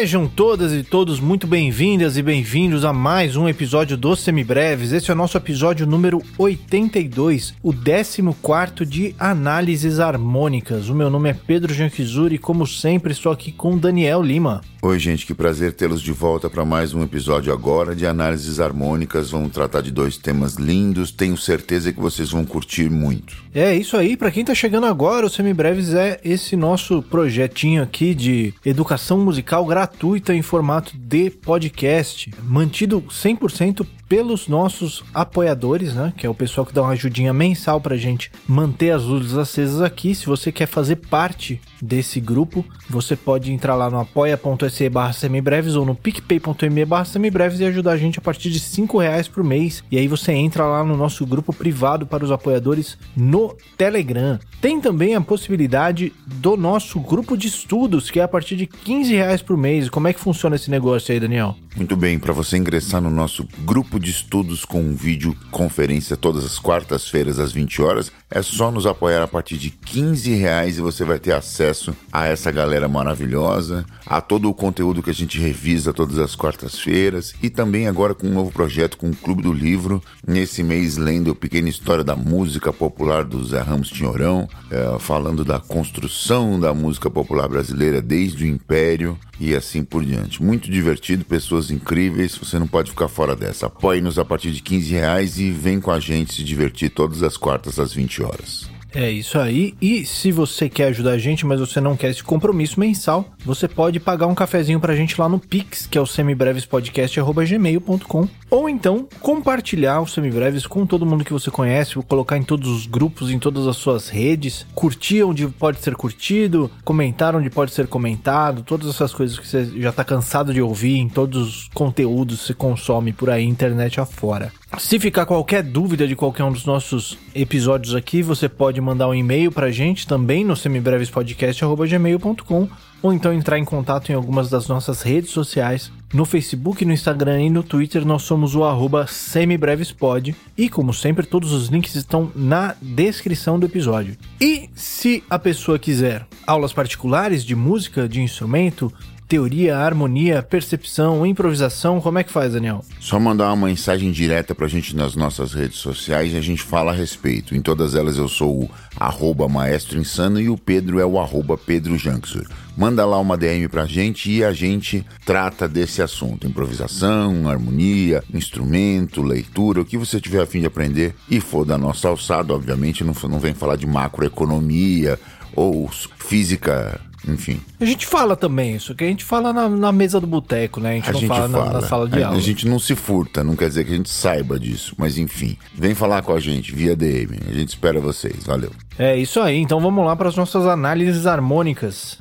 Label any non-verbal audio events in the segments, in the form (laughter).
Sejam todas e todos muito bem-vindas e bem-vindos a mais um episódio dos Semibreves. Esse é o nosso episódio número 82, o 14 de análises harmônicas. O meu nome é Pedro Janquizuri e, como sempre, estou aqui com Daniel Lima. Oi, gente, que prazer tê-los de volta para mais um episódio agora de análises harmônicas. Vamos tratar de dois temas lindos, tenho certeza que vocês vão curtir muito. É isso aí, para quem tá chegando agora, o Semibreves é esse nosso projetinho aqui de educação musical gratuita em formato de podcast, mantido 100% pelos nossos apoiadores, né? Que é o pessoal que dá uma ajudinha mensal pra gente manter as luzes acesas aqui. Se você quer fazer parte desse grupo, você pode entrar lá no apoia.se barra semibreves ou no picpay.me barra semibreves e ajudar a gente a partir de 5 reais por mês. E aí você entra lá no nosso grupo privado para os apoiadores no Telegram. Tem também a possibilidade do nosso grupo de estudos, que é a partir de 15 reais por mês. Como é que funciona esse negócio aí, Daniel? Muito bem, para você ingressar no nosso grupo de estudos com vídeo conferência todas as quartas-feiras às 20 horas, é só nos apoiar a partir de 15 reais e você vai ter acesso a essa galera maravilhosa, a todo o conteúdo que a gente revisa todas as quartas-feiras e também agora com um novo projeto com o Clube do Livro, nesse mês lendo a pequena história da música popular do Zé Ramos Tinhorão, é, falando da construção da música popular brasileira desde o Império e assim por diante. Muito divertido, pessoas incríveis, você não pode ficar fora dessa. Apoie-nos a partir de 15 reais e vem com a gente se divertir todas as quartas às 20 horas. É isso aí. E se você quer ajudar a gente, mas você não quer esse compromisso mensal, você pode pagar um cafezinho pra gente lá no Pix, que é o semibrevespodcast.gmail.com ou então compartilhar o Semibreves com todo mundo que você conhece, colocar em todos os grupos, em todas as suas redes, curtir onde pode ser curtido, comentar onde pode ser comentado, todas essas coisas que você já tá cansado de ouvir em todos os conteúdos que você consome por aí, internet afora. Se ficar qualquer dúvida de qualquer um dos nossos episódios aqui, você pode mandar um e-mail pra gente também no semibrevespodcast.gmail.com ou então entrar em contato em algumas das nossas redes sociais. No Facebook, no Instagram e no Twitter nós somos o arroba semibrevespod e como sempre todos os links estão na descrição do episódio. E se a pessoa quiser aulas particulares de música, de instrumento, teoria, harmonia, percepção, improvisação, como é que faz, Daniel? Só mandar uma mensagem direta pra gente nas nossas redes sociais e a gente fala a respeito. Em todas elas eu sou o arroba maestro insano e o Pedro é o arroba Pedro Janksur. Manda lá uma DM pra gente e a gente trata desse assunto. Improvisação, harmonia, instrumento, leitura, o que você tiver a fim de aprender e for da nossa alçada, obviamente, não, não vem falar de macroeconomia ou física enfim. A gente fala também isso, que a gente fala na, na mesa do boteco, né? A gente a não gente fala, fala. Na, na, sala de a, aula. A gente não se furta, não quer dizer que a gente saiba disso, mas enfim. Vem falar com a gente via DM. A gente espera vocês. Valeu. É isso aí, então vamos lá para as nossas análises harmônicas.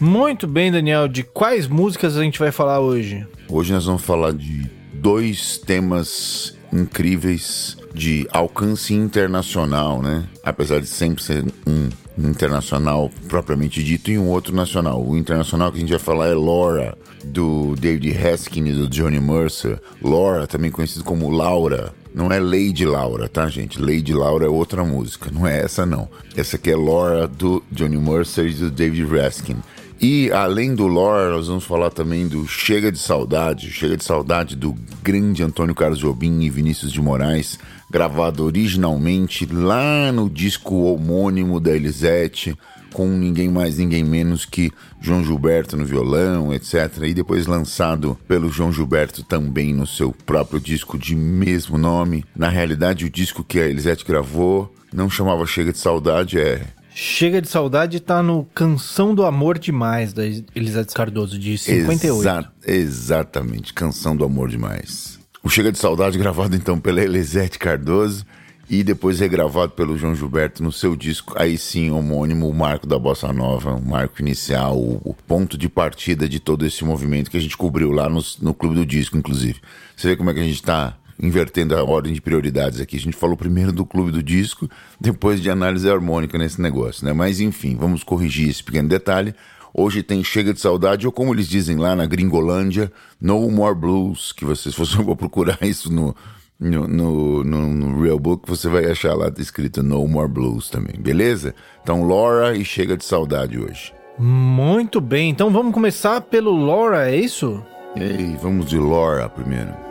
Muito bem, Daniel. De quais músicas a gente vai falar hoje? Hoje nós vamos falar de dois temas incríveis de alcance internacional, né? Apesar de sempre ser um internacional propriamente dito e um outro nacional. O internacional que a gente vai falar é Laura, do David Haskin e do Johnny Mercer. Laura, também conhecido como Laura. Não é Lady Laura, tá, gente? Lady Laura é outra música, não é essa não. Essa aqui é Laura do Johnny Mercer e do David Raskin. E além do lore, nós vamos falar também do Chega de Saudade, Chega de Saudade do grande Antônio Carlos Jobim e Vinícius de Moraes, gravado originalmente lá no disco homônimo da Elisete, com ninguém mais, ninguém menos que João Gilberto no violão, etc. E depois lançado pelo João Gilberto também no seu próprio disco de mesmo nome. Na realidade, o disco que a Elisete gravou não chamava Chega de Saudade, é Chega de Saudade tá no Canção do Amor Demais, da Elisete Cardoso, de 58. Exa exatamente, Canção do Amor Demais. O Chega de Saudade, (laughs) gravado então pela Elisete Cardoso e depois regravado pelo João Gilberto no seu disco, aí sim, homônimo, o marco da Bossa Nova, o marco inicial, o, ponto de partida de todo esse movimento que a gente cobriu lá no, no Clube do Disco, inclusive. Você vê como é que a gente tá invertendo a ordem de prioridades aqui. A gente falou primeiro do clube do disco, depois de análise harmônica nesse negócio, né? Mas enfim, vamos corrigir esse pequeno detalhe. Hoje tem Chega de Saudade, ou como eles dizem lá na Gringolândia, No More Blues, que vocês (laughs) fossem procurar isso no, no, no, no, no Real Book você vai achar lá escrito No More Blues também, beleza? Então, Laura e chega de saudade hoje. Muito bem, então vamos começar pelo Laura, é isso? Ei, vamos de Laura primeiro.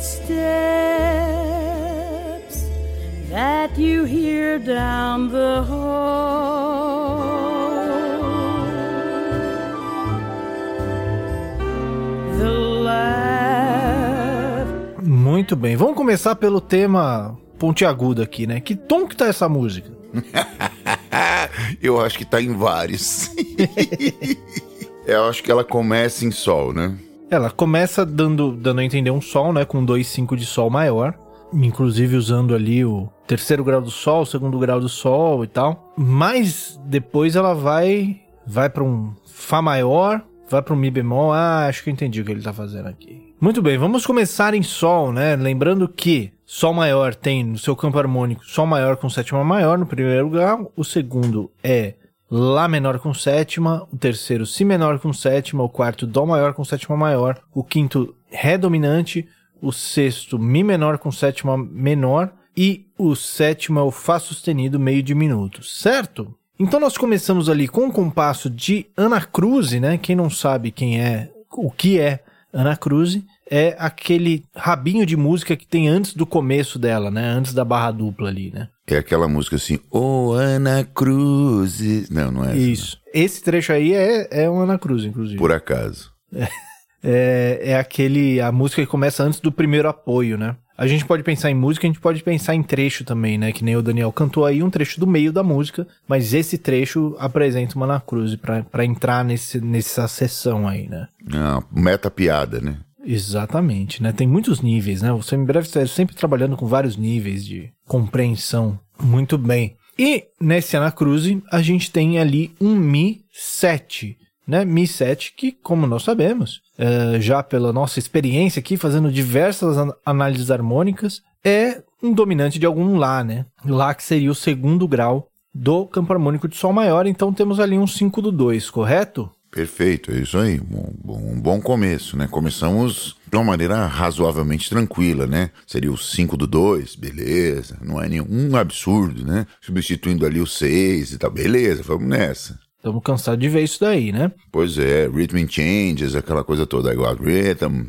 Footsteps that you hear down the hall. Muito bem, vamos começar pelo tema pontiagudo aqui, né? Que tom que tá essa música? (laughs) Eu acho que tá em vários. (laughs) Eu acho que ela começa em sol, né? Ela começa dando, dando a entender um sol, né? Com 2,5 de sol maior. Inclusive usando ali o terceiro grau do sol, o segundo grau do sol e tal. Mas depois ela vai vai para um Fá maior, vai para um Mi bemol. Ah, acho que eu entendi o que ele tá fazendo aqui. Muito bem, vamos começar em Sol, né? Lembrando que Sol maior tem no seu campo harmônico Sol maior com sétima maior no primeiro grau. O segundo é Lá menor com sétima, o terceiro Si menor com sétima, o quarto Dó maior com sétima maior, o quinto Ré dominante, o sexto Mi menor com sétima menor e o sétimo é o Fá sustenido meio diminuto, certo? Então nós começamos ali com o compasso de Ana Cruz, né? Quem não sabe quem é, o que é Ana Cruz, é aquele rabinho de música que tem antes do começo dela, né? Antes da barra dupla ali, né? É aquela música assim, Ô Ana Cruz. Não, não é essa. Isso. Esse trecho aí é, é um Ana Cruz, inclusive. Por acaso. É, é aquele. A música que começa antes do primeiro apoio, né? A gente pode pensar em música, a gente pode pensar em trecho também, né? Que nem o Daniel cantou aí um trecho do meio da música, mas esse trecho apresenta uma Ana Cruz pra, pra entrar nesse, nessa sessão aí, né? Ah, meta piada, né? Exatamente, né? Tem muitos níveis, né? Você em breve está sempre trabalhando com vários níveis de compreensão. Muito bem. E nesse Anacruze, a gente tem ali um Mi 7, né? Mi 7, que, como nós sabemos, eh, já pela nossa experiência aqui, fazendo diversas an- análises harmônicas, é um dominante de algum Lá, né? Lá que seria o segundo grau do campo harmônico de Sol maior, então temos ali um 5 do 2, correto? Perfeito, é isso aí. Um bom, um bom começo, né? Começamos de uma maneira razoavelmente tranquila, né? Seria o 5 do 2, beleza. Não é nenhum absurdo, né? Substituindo ali o 6 e tal, beleza, vamos nessa. Estamos cansados de ver isso daí, né? Pois é, rhythm changes, aquela coisa toda, igual rhythm.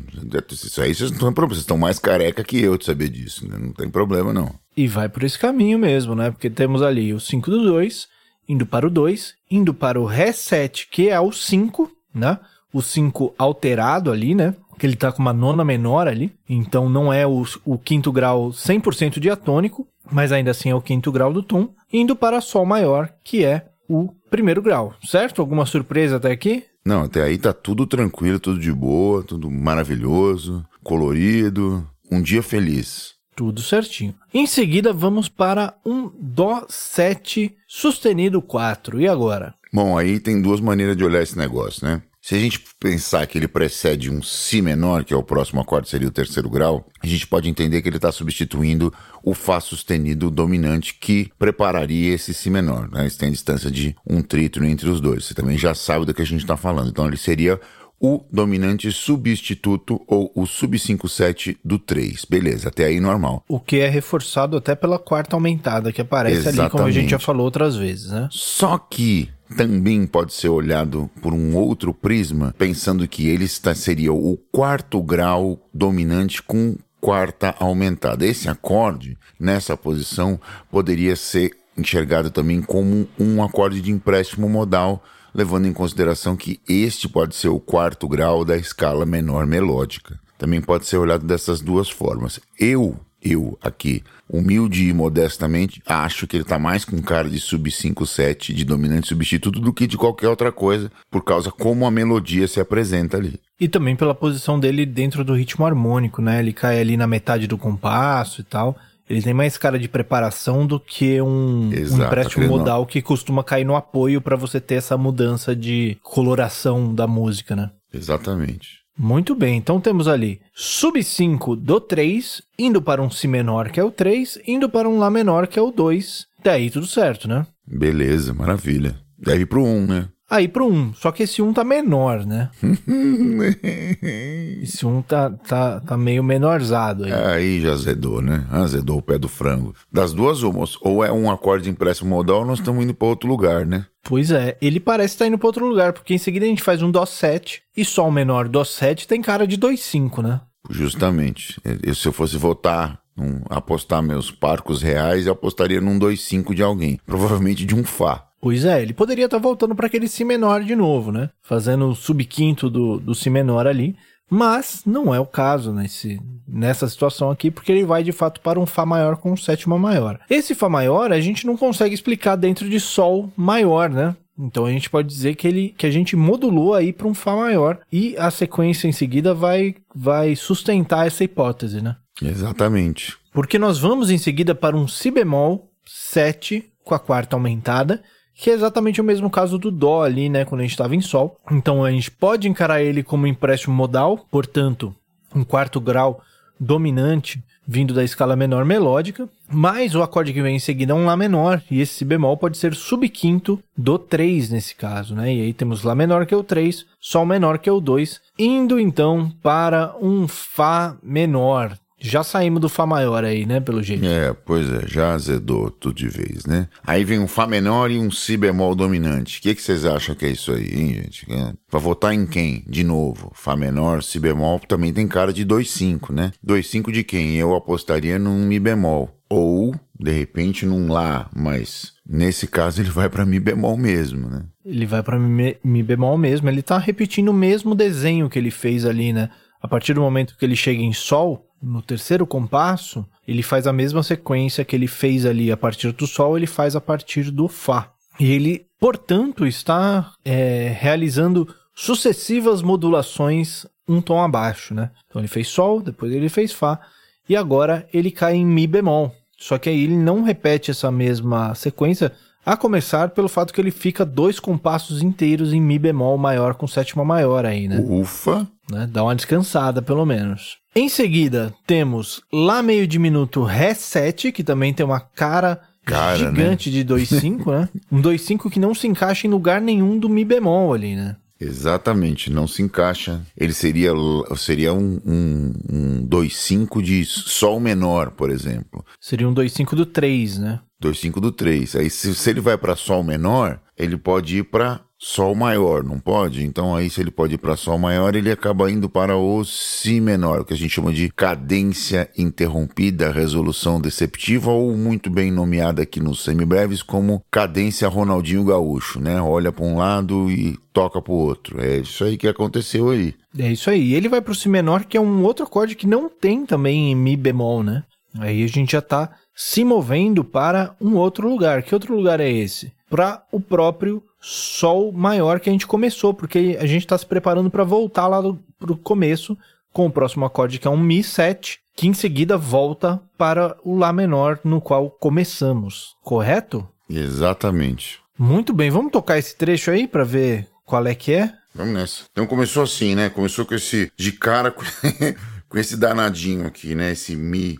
Isso aí vocês não tem problema, vocês estão mais careca que eu de saber disso, né? Não tem problema, não. E vai por esse caminho mesmo, né? Porque temos ali o 5 do 2, indo para o 2, indo para o Ré 7, que é o 5, né? O 5 alterado ali, né? Que ele tá com uma nona menor ali. Então não é o, o quinto grau 100% diatônico, mas ainda assim é o quinto grau do tom. Indo para Sol maior, que é o primeiro grau, certo? Alguma surpresa até aqui? Não, até aí tá tudo tranquilo, tudo de boa, tudo maravilhoso, colorido, um dia feliz. Tudo certinho. Em seguida, vamos para um Dó 7 sustenido 4. E agora? Bom, aí tem duas maneiras de olhar esse negócio, né? Se a gente pensar que ele precede um Si menor, que é o próximo acorde, seria o terceiro grau, a gente pode entender que ele está substituindo o Fá sustenido dominante que prepararia esse Si menor. Né? Isso tem a distância de um trítono entre os dois. Você também já sabe do que a gente está falando. Então ele seria o dominante substituto ou o sub-5-7 do 3. Beleza, até aí normal. O que é reforçado até pela quarta aumentada que aparece ali, como a gente já Exatamente. falou outras vezes, né? Só que também pode ser olhado por um outro prisma, pensando que ele está, seria o quarto grau dominante com quarta aumentada. Esse acorde, nessa posição, poderia ser enxergado também como um acorde de empréstimo modal, levando em consideração que este pode ser o quarto grau da escala menor melódica. Também pode ser olhado dessas duas formas. Eu eu aqui, humilde e modestamente, acho que ele tá mais com cara de sub 5-7, de dominante substituto, do que de qualquer outra coisa, por causa como a melodia se apresenta ali. E também pela posição dele dentro do ritmo harmônico, né? Ele cai ali na metade do compasso e tal. Ele tem mais cara de preparação do que um, um Exato, empréstimo aquele modal que costuma cair no apoio para você ter essa mudança de coloração da música, né? Exatamente. Muito bem, então temos ali sub 5 do 3, indo para um Si menor, que é o 3, indo para um Lá menor, que é o 2. Daí tudo certo, né? Beleza, maravilha. Deve ir pro 1, né? Aí pro 1, só que esse 1 tá menor, né? (laughs) esse 1 tá, tá, tá meio menorzado aí. Aí já azedou, né? Azedou o pé do frango. Das duas, umas, ou é um acorde empréstimo modal, ou nós estamos indo para outro lugar, né? Pois é, ele parece estar indo para outro lugar, porque em seguida a gente faz um Dó 7 e Sol menor Dó 7 tem cara de 2,5, né? Justamente. Eu, se eu fosse votar, um, apostar meus parcos reais, eu apostaria num 2,5 de alguém. Provavelmente de um Fá. Pois é, ele poderia estar voltando para aquele Si menor de novo, né? Fazendo o subquinto do, do Si menor ali. Mas não é o caso nesse, nessa situação aqui, porque ele vai de fato para um Fá maior com sétima maior. Esse Fá maior a gente não consegue explicar dentro de Sol maior, né? Então a gente pode dizer que, ele, que a gente modulou aí para um Fá maior e a sequência em seguida vai, vai sustentar essa hipótese, né? Exatamente. Porque nós vamos em seguida para um Si bemol 7 com a quarta aumentada que é exatamente o mesmo caso do Dó ali, né, quando a gente estava em Sol. Então a gente pode encarar ele como empréstimo modal, portanto, um quarto grau dominante vindo da escala menor melódica, mas o acorde que vem em seguida é um Lá menor, e esse bemol pode ser subquinto do 3 nesse caso, né? E aí temos Lá menor que é o 3, Sol menor que é o 2, indo então para um Fá menor, já saímos do Fá maior aí, né, pelo jeito. É, pois é, já azedou tudo de vez, né? Aí vem um Fá menor e um Si bemol dominante. O que, que vocês acham que é isso aí, hein, gente? Vai votar em quem? De novo, Fá menor, Si bemol também tem cara de 2,5, né? 2,5 de quem? Eu apostaria num Mi bemol. Ou, de repente, num Lá, mas nesse caso ele vai para Mi bemol mesmo, né? Ele vai para mi, mi bemol mesmo. Ele tá repetindo o mesmo desenho que ele fez ali, né? A partir do momento que ele chega em Sol, no terceiro compasso, ele faz a mesma sequência que ele fez ali a partir do Sol, ele faz a partir do Fá. E ele, portanto, está é, realizando sucessivas modulações um tom abaixo, né? Então ele fez Sol, depois ele fez Fá, e agora ele cai em Mi bemol. Só que aí ele não repete essa mesma sequência, a começar pelo fato que ele fica dois compassos inteiros em Mi bemol maior com sétima maior aí, né? Ufa! Né? Dá uma descansada, pelo menos. Em seguida, temos Lá meio diminuto Ré 7, que também tem uma cara, Cara, gigante de 2,5, né? Um 2,5 que não se encaixa em lugar nenhum do Mi bemol ali, né? Exatamente, não se encaixa. Ele seria, seria um, um, um 2,5 de Sol menor, por exemplo. Seria um 2,5 do 3, né? 2,5 do 3. Aí se, se ele vai para Sol menor, ele pode ir para Sol maior, não pode? Então aí se ele pode ir para Sol maior, ele acaba indo para o Si menor, o que a gente chama de cadência interrompida, resolução deceptiva, ou muito bem nomeada aqui nos semibreves como cadência Ronaldinho Gaúcho, né? Olha para um lado e toca para o outro. É isso aí que aconteceu aí. É isso aí. Ele vai para o Si menor, que é um outro acorde que não tem também Mi bemol, né? Aí a gente já está se movendo para um outro lugar. Que outro lugar é esse? Para o próprio Sol maior que a gente começou, porque a gente está se preparando para voltar lá para o começo com o próximo acorde que é um Mi 7, que em seguida volta para o Lá menor no qual começamos, correto? Exatamente. Muito bem, vamos tocar esse trecho aí para ver qual é que é? Vamos nessa. Então começou assim, né? Começou com esse de cara com, (laughs) com esse danadinho aqui, né? Esse Mi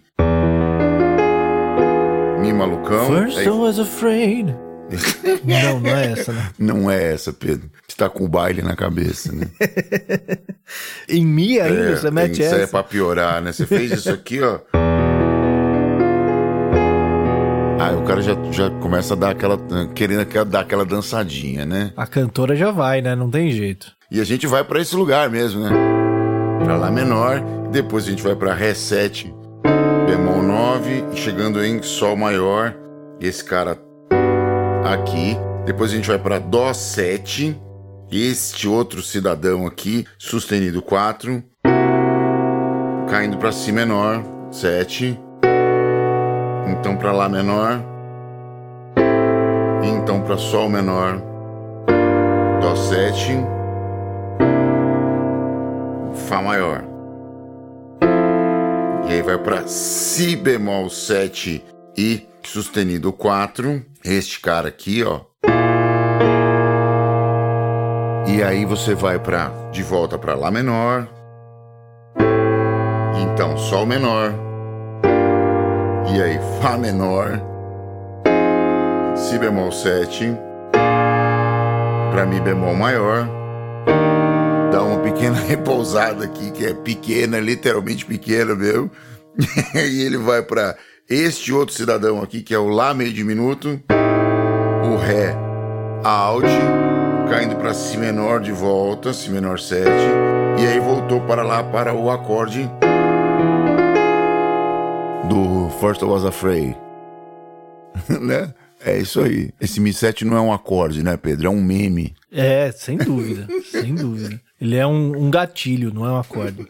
Malucão. First Aí- I was afraid. (laughs) não, não é essa, né? Não é essa, Pedro. Você tá com o baile na cabeça, né? (laughs) Em Mi ainda, você tem- mete isso é essa. pra piorar, né? Você fez isso aqui, ó. Aí (laughs) o cara já, já começa a dar aquela. querendo dar aquela dançadinha, né? A cantora já vai, né? Não tem jeito. E a gente vai pra esse lugar mesmo, né? Pra Lá menor, depois a gente vai pra Ré 7, bemol 9, e chegando em Sol maior, esse cara aqui. Depois a gente vai pra Dó 7, este outro cidadão aqui, sustenido 4, caindo pra Si menor, 7. Então pra Lá menor, e então pra Sol menor, Dó 7. Fá maior. E aí vai para Si bemol 7 e sustenido 4. Este cara aqui, ó. E aí você vai para de volta para Lá menor, Então, Sol menor. E aí, Fá menor. Si bemol 7. Pra Mi bemol maior. Dá uma pequena (laughs) repousada aqui, que é pequena, literalmente pequena mesmo. (laughs) e ele vai para este outro cidadão aqui, que é o Lá meio diminuto. O Ré Alt, caindo para Si menor de volta, Si menor 7. E aí voltou para lá para o acorde do First I Was Afraid. (laughs) né? É isso aí. Esse Mi 7 não é um acorde, né, Pedro? É um meme. É, sem dúvida, sem dúvida. Ele é um, um, gatilho, não é um acorde.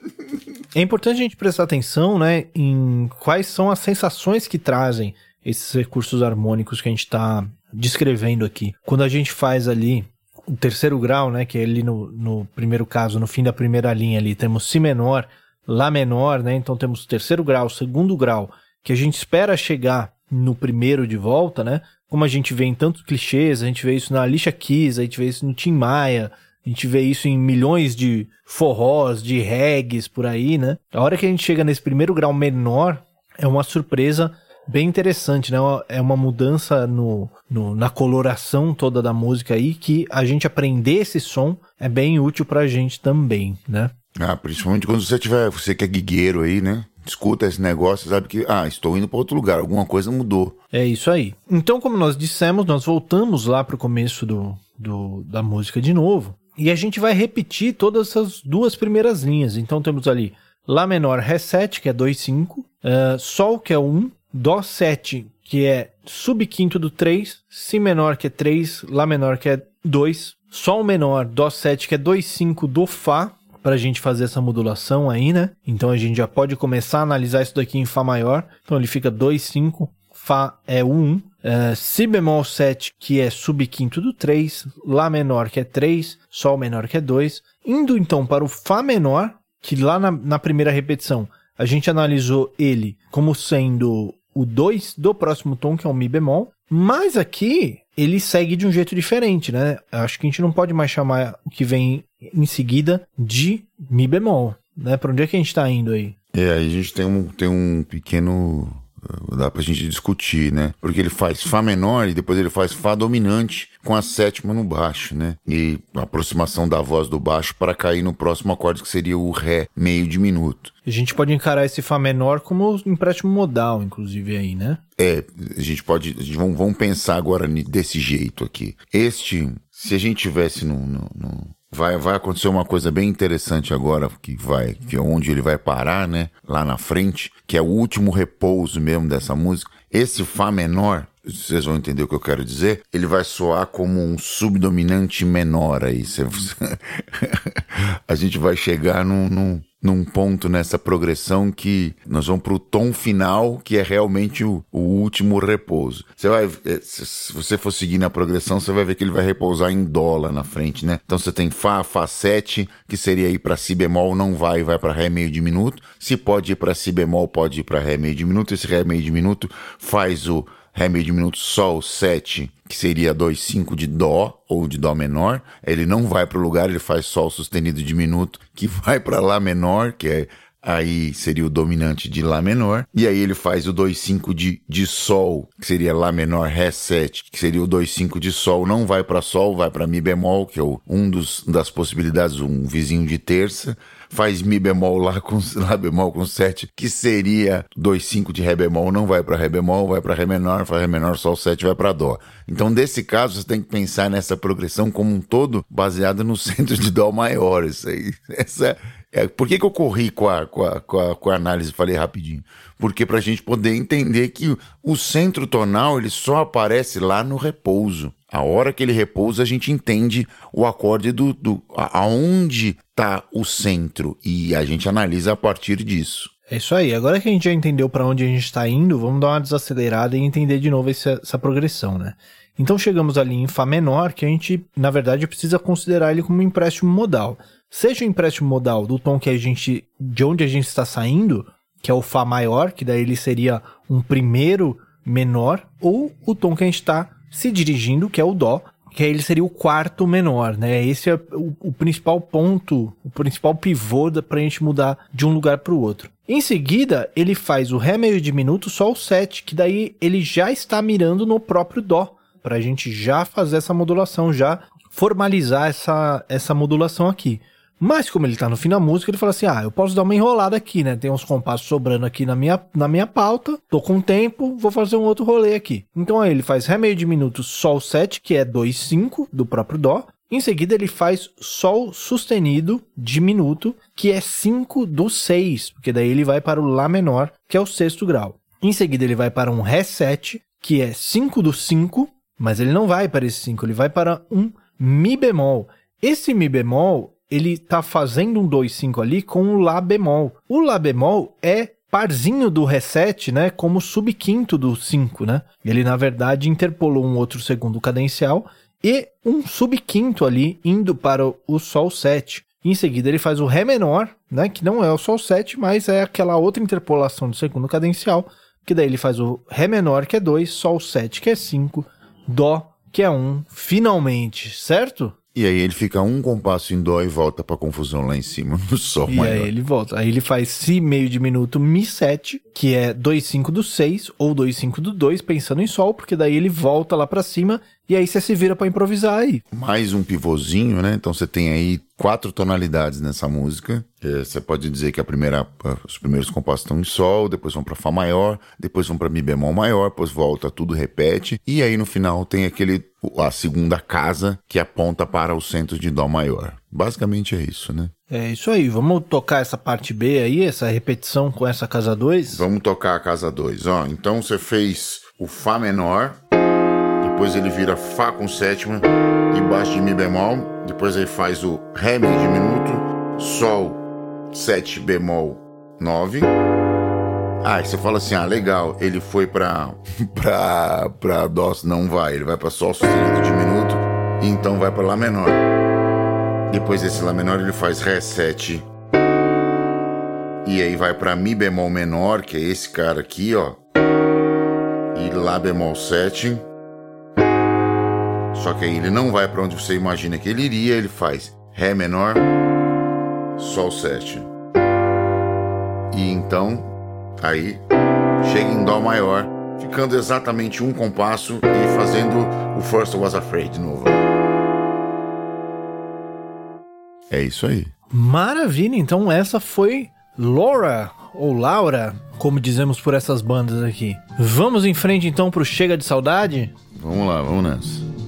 É importante a gente prestar atenção, né, em quais são as sensações que trazem esses recursos harmônicos que a gente está descrevendo aqui. Quando a gente faz ali o terceiro grau, né, que é ali no, no primeiro caso, no fim da primeira linha ali, temos Si menor, Lá menor, né, então temos terceiro grau, segundo grau, que a gente espera chegar no primeiro de volta, né, como a gente vê em tantos clichês, a gente vê isso na Alicia Keys, a gente vê isso no Tim Maia, a gente vê isso em milhões de forrós, de regs por aí, né? A hora que a gente chega nesse primeiro grau menor, é uma surpresa bem interessante, né? É uma mudança no, no, na coloração toda da música aí, que a gente aprender esse som é bem útil pra gente também, né? Ah, principalmente quando você tiver, você que é guigueiro aí, né? Escuta esse negócio, sabe que, ah, estou indo para outro lugar, alguma coisa mudou. É isso aí. Então, como nós dissemos, nós voltamos lá pro começo do, do, da música de novo. E a gente vai repetir todas essas duas primeiras linhas. Então temos ali Lá menor Ré 7, que é 2, 5, uh, Sol, que é 1, Dó 7, que é subquinto do 3, Si menor, que é 3, Lá menor, que é 2, Sol menor, Dó 7, que é 2, 5 do Fá, para a gente fazer essa modulação aí, né? Então a gente já pode começar a analisar isso daqui em Fá maior. Então ele fica 2, 5, Fá é o 1, uh, Si bemol 7, que é subquinto do 3, Lá menor, que é 3, Sol menor, que é 2. Indo então para o Fá menor, que lá na, na primeira repetição a gente analisou ele como sendo o 2 do próximo tom, que é o Mi bemol, mas aqui ele segue de um jeito diferente, né? Acho que a gente não pode mais chamar o que vem em seguida de Mi bemol, né? Para onde é que a gente está indo aí? É, aí a gente tem um, tem um pequeno dá pra gente discutir, né? Porque ele faz Fá menor e depois ele faz Fá dominante com a sétima no baixo, né? E a aproximação da voz do baixo para cair no próximo acorde que seria o Ré meio diminuto. A gente pode encarar esse Fá menor como empréstimo modal, inclusive, aí, né? É, a gente pode. A gente, vamos, vamos pensar agora desse jeito aqui. Este, se a gente tivesse no, no, no Vai, vai acontecer uma coisa bem interessante agora, que vai, que é onde ele vai parar, né? Lá na frente, que é o último repouso mesmo dessa música. Esse Fá menor, vocês vão entender o que eu quero dizer, ele vai soar como um subdominante menor aí. (laughs) a gente vai chegar num, num, num ponto nessa progressão que nós vamos para o tom final, que é realmente o, o, último repouso. Você vai, eh, se você for seguir na progressão, você vai ver que ele vai repousar em dó lá na frente, né? Então você tem Fá, Fá 7, que seria ir para Si bemol, não vai, vai para Ré meio diminuto. Se pode ir para Si bemol, pode ir para Ré meio diminuto. Esse Ré meio diminuto faz o Ré meio diminuto Sol 7, que seria 2, 5 de Dó ou de Dó menor. Ele não vai para o lugar, ele faz Sol sustenido diminuto, que (laughs) vai para Lá menor, que é aí seria o dominante de Lá menor, e aí ele faz o 2,5 de, de Sol, que seria Lá menor, Ré 7, que seria o 2,5 de Sol, não vai para Sol, vai para Mi bemol, que é um dos, das possibilidades, um vizinho de terça, faz Mi bemol lá com (laughs) Lá bemol com 7, que seria 2,5 de Ré bemol, não vai para Ré bemol, vai para Ré menor, faz Ré menor, Sol 7, vai para Dó. Então, nesse caso, você tem que pensar nessa progressão como um todo, baseada no (laughs) centro de Dó maior. Isso aí, essa é, por que, que eu corri com a, com, a, com, a, com a análise falei rapidinho? Porque para a gente poder entender que o centro tonal ele só aparece lá no repouso. A hora que ele repousa, a gente entende o acorde do, do aonde está o centro e a gente analisa a partir disso. É isso aí. Agora que a gente já entendeu para onde a gente está indo, vamos dar uma desacelerada e entender de novo essa, essa progressão, né? Então chegamos ali em Fá menor, que a gente, na verdade, precisa considerar ele como um empréstimo modal. Seja o empréstimo modal do tom que a gente, de onde a gente está saindo, que é o Fá maior, que daí ele seria um primeiro menor, ou o tom que a gente está se dirigindo, que é o Dó, que ele seria o quarto menor, né? Esse é o, o principal ponto, o principal pivô para a gente mudar de um lugar para o outro. Em seguida, ele faz o Ré meio diminuto, Sol 7, que daí ele já está mirando no próprio Dó, para a gente já fazer essa modulação, já formalizar essa, essa modulação aqui. Mas como ele tá no fim da música, ele fala assim: ah, eu posso dar uma enrolada aqui, né? Tem uns compassos sobrando aqui na minha, na minha pauta, tô com tempo, vou fazer um outro rolê aqui. Então aí ele faz Ré meio diminuto Sol 7, que é 2,5 do próprio Dó. Em seguida, ele faz Sol sustenido diminuto, que é 5 do 6, porque daí ele vai para o Lá menor, que é o sexto grau. Em seguida, ele vai para um Ré 7, que é 5 do 5, mas ele não vai para esse 5, ele vai para um Mi bemol. Esse Mi bemol ele tá fazendo um 2,5 ali com o Lá bemol. O Lá bemol é parzinho do reset, né, como subquinto do 5, né? Ele na verdade interpolou um outro segundo cadencial e um subquinto ali indo para o sol 7. Em seguida ele faz o ré menor, né, que não é o sol 7, mas é aquela outra interpolação do segundo cadencial, que daí ele faz o ré menor, que é 2, sol 7, que é 5, dó, que é 1, finalmente, certo? E aí ele fica um compasso em dó e volta pra confusão lá em cima, no sol e maior. aí ele volta. Aí ele faz si meio diminuto mi 7, que é 2,5 do 6 ou 2,5 do 2, pensando em sol, porque daí ele volta lá pra cima e aí você se vira para improvisar aí. Mais um pivôzinho, né? Então você tem aí quatro tonalidades nessa música. É, você pode dizer que a primeira, os primeiros compassos estão em sol, depois vão para fá maior, depois vão para mi bemol maior, depois volta, tudo repete. E aí no final tem aquele a segunda casa que aponta para o centro de dó maior. Basicamente é isso, né? É isso aí. Vamos tocar essa parte B aí, essa repetição com essa casa 2? Vamos tocar a casa 2, ó. Então você fez o fá menor, depois ele vira Fá com sétima e baixo de Mi bemol, depois ele faz o Ré meio diminuto, Sol 7 bemol 9. Ah, e você fala assim, ah, legal, ele foi pra, (laughs) pra, pra Dó, não vai, ele vai pra Sol sustenido diminuto, e então vai pra Lá menor. Depois desse Lá menor ele faz Ré 7, e aí vai pra Mi bemol menor, que é esse cara aqui, ó, e Lá bemol 7, só que aí ele não vai para onde você imagina que ele iria, ele faz Ré menor, Sol 7. E então, aí, chega em Dó maior, ficando exatamente um compasso e fazendo o First Was Afraid de novo. É isso aí. Maravilha, então essa foi Laura, ou Laura, como dizemos por essas bandas aqui. Vamos em frente então pro Chega de Saudade? Vamos lá, vamos nessa.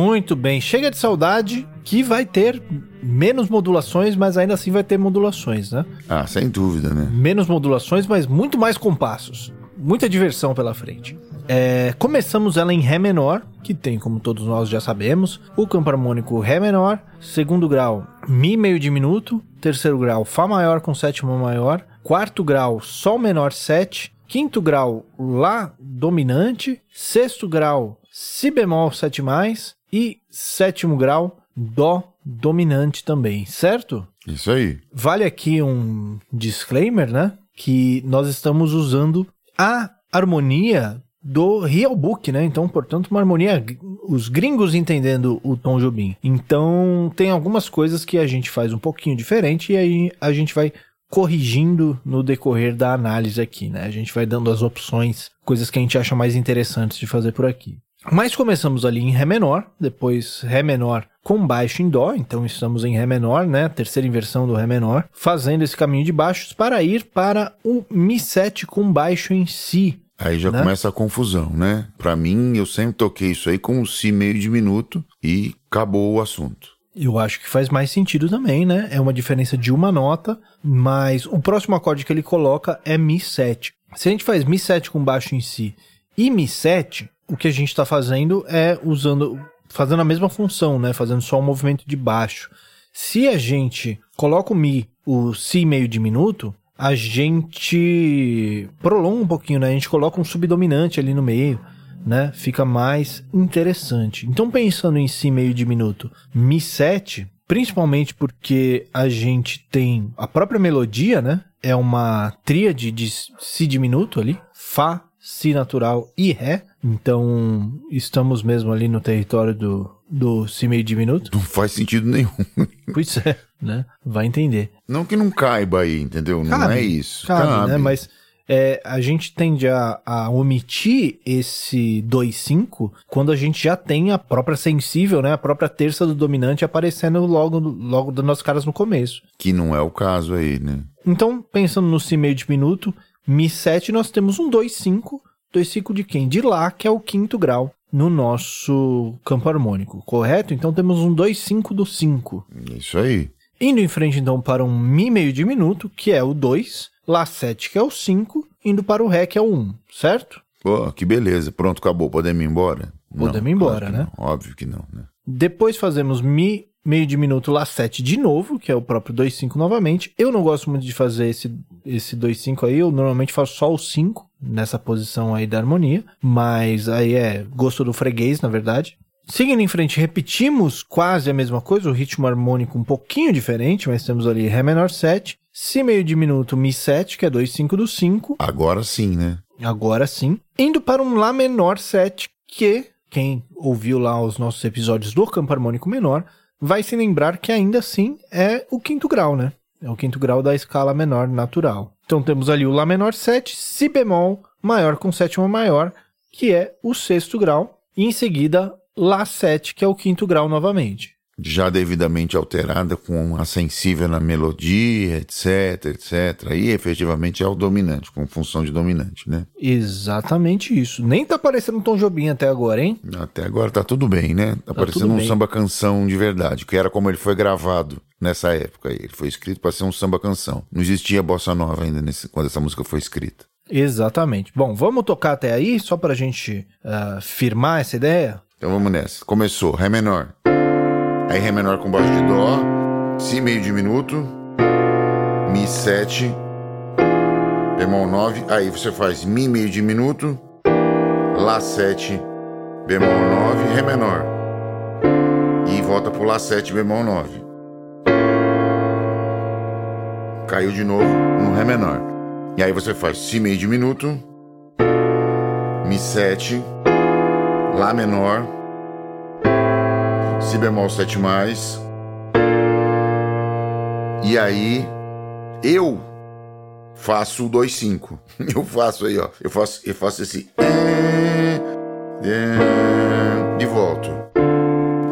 Muito bem, chega de saudade, que vai ter menos modulações, mas ainda assim vai ter modulações, né? Ah, sem dúvida, né? Menos modulações, mas muito mais compassos. Muita diversão pela frente. É, começamos ela em Ré menor, que tem, como todos nós já sabemos, o campo harmônico Ré menor, segundo grau Mi meio diminuto, terceiro grau Fá maior com sétima maior, quarto grau Sol menor 7, quinto grau Lá dominante, sexto grau Si bemol 7 e sétimo grau Dó dominante também, certo? Isso aí. Vale aqui um disclaimer, né? Que nós estamos usando a harmonia do Real Book, né? Então, portanto, uma harmonia, os gringos entendendo o Tom Jobim. Então, tem algumas coisas que a gente faz um pouquinho diferente e aí a gente vai corrigindo no decorrer da análise aqui, né? A gente vai dando as opções, coisas que a gente acha mais interessantes de fazer por aqui. Mas começamos ali em Ré menor, depois Ré menor com baixo em Dó, então estamos em Ré menor, né? Terceira inversão do Ré menor, fazendo esse caminho de baixos para ir para o Mi7 com baixo em Si. Aí já Né? começa a confusão, né? Pra mim, eu sempre toquei isso aí com um Si meio diminuto e acabou o assunto. Eu acho que faz mais sentido também, né? É uma diferença de uma nota, mas o próximo acorde que ele coloca é Mi7. Se a gente faz Mi7 com baixo em Si e Mi7, o que a gente está fazendo é usando fazendo a mesma função, né? Fazendo só o movimento de baixo. Se a gente coloca o Mi, o Si meio diminuto, a gente prolonga um pouquinho, né? A gente coloca um subdominante ali no meio, né? Fica mais interessante. Então, pensando em Si meio diminuto, Mi 7, principalmente porque a gente tem a própria melodia, né? É uma tríade de Si diminuto ali, Fá, Si natural e Ré. Então, estamos mesmo ali no território do, do Si meio diminuto. Não faz sentido nenhum. (laughs) Pois é, né? Vai entender. Não que não caiba aí, entendeu? não Cabe, é isso. Cabe, né? Mas é, a gente tende a, a omitir esse 2-5 quando a gente já tem a própria sensível, né? A própria terça do dominante aparecendo logo, logo das nossas caras no começo. Que não é o caso aí, né? Então, pensando no Si meio diminuto, Mi 7 nós temos um 2-5. 2-5 de quem? De Lá, que é o quinto grau no nosso campo harmônico, correto? Então temos um 2-5 do 5. Isso aí. Indo em frente então para um Mi meio diminuto, que é o 2, Lá 7, que é o 5, indo para o Ré, que é o 1, certo? Pô, que beleza. Pronto, acabou. Podemos ir embora? Podemos Não, ir embora, claro né? não. Óbvio que não, né? Depois fazemos Mi meio diminuto Lá 7 de novo, que é o próprio 2-5 novamente. Eu não gosto muito de fazer esse, esse 2-5 aí, eu normalmente faço só o 5 nessa posição aí da harmonia, mas aí é gosto do freguês, na verdade. Seguindo em frente, repetimos quase a mesma coisa, o ritmo harmônico um pouquinho diferente, mas temos ali Ré menor 7, Si meio diminuto Mi 7, que é 2-5 do 5, Agora sim, né? agora sim, indo para um Lá menor 7, que quem ouviu lá os nossos episódios do campo harmônico menor vai se lembrar que ainda assim é o quinto grau, né? É o quinto grau da escala menor natural. Então temos ali o Lá menor 7, Si bemol maior com sétima maior, que é o sexto grau, e em seguida Lá 7, que é o quinto grau novamente. Já devidamente alterada com a sensível na melodia, etc, etc. Aí efetivamente é o dominante, com função de dominante, né? Exatamente isso. Nem tá parecendo um Tom Jobim até agora, hein? Até agora tá tudo bem, né? Tá, parecendo tudo um bem. samba canção de verdade, que era como ele foi gravado nessa época aí. Ele foi escrito para ser um samba canção. Não existia bossa nova ainda nesse, quando essa música foi escrita. Exatamente. Bom, vamos tocar até aí, só pra gente ah, firmar essa ideia? Então vamos nessa. Começou, Ré menor. Aí Ré menor com baixo de Dó, Si meio diminuto, Mi 7, bemol 9. Aí você faz Mi meio diminuto, Lá 7, bemol 9, Ré menor. E volta pro Lá 7, bemol 9. Caiu de novo no Ré menor. E aí você faz Si meio diminuto, Mi 7, Lá menor, Si bemol 7 mais. E aí eu faço o 2-5. (laughs) Eu faço aí, ó. Eu faço, eu faço esse. E volto.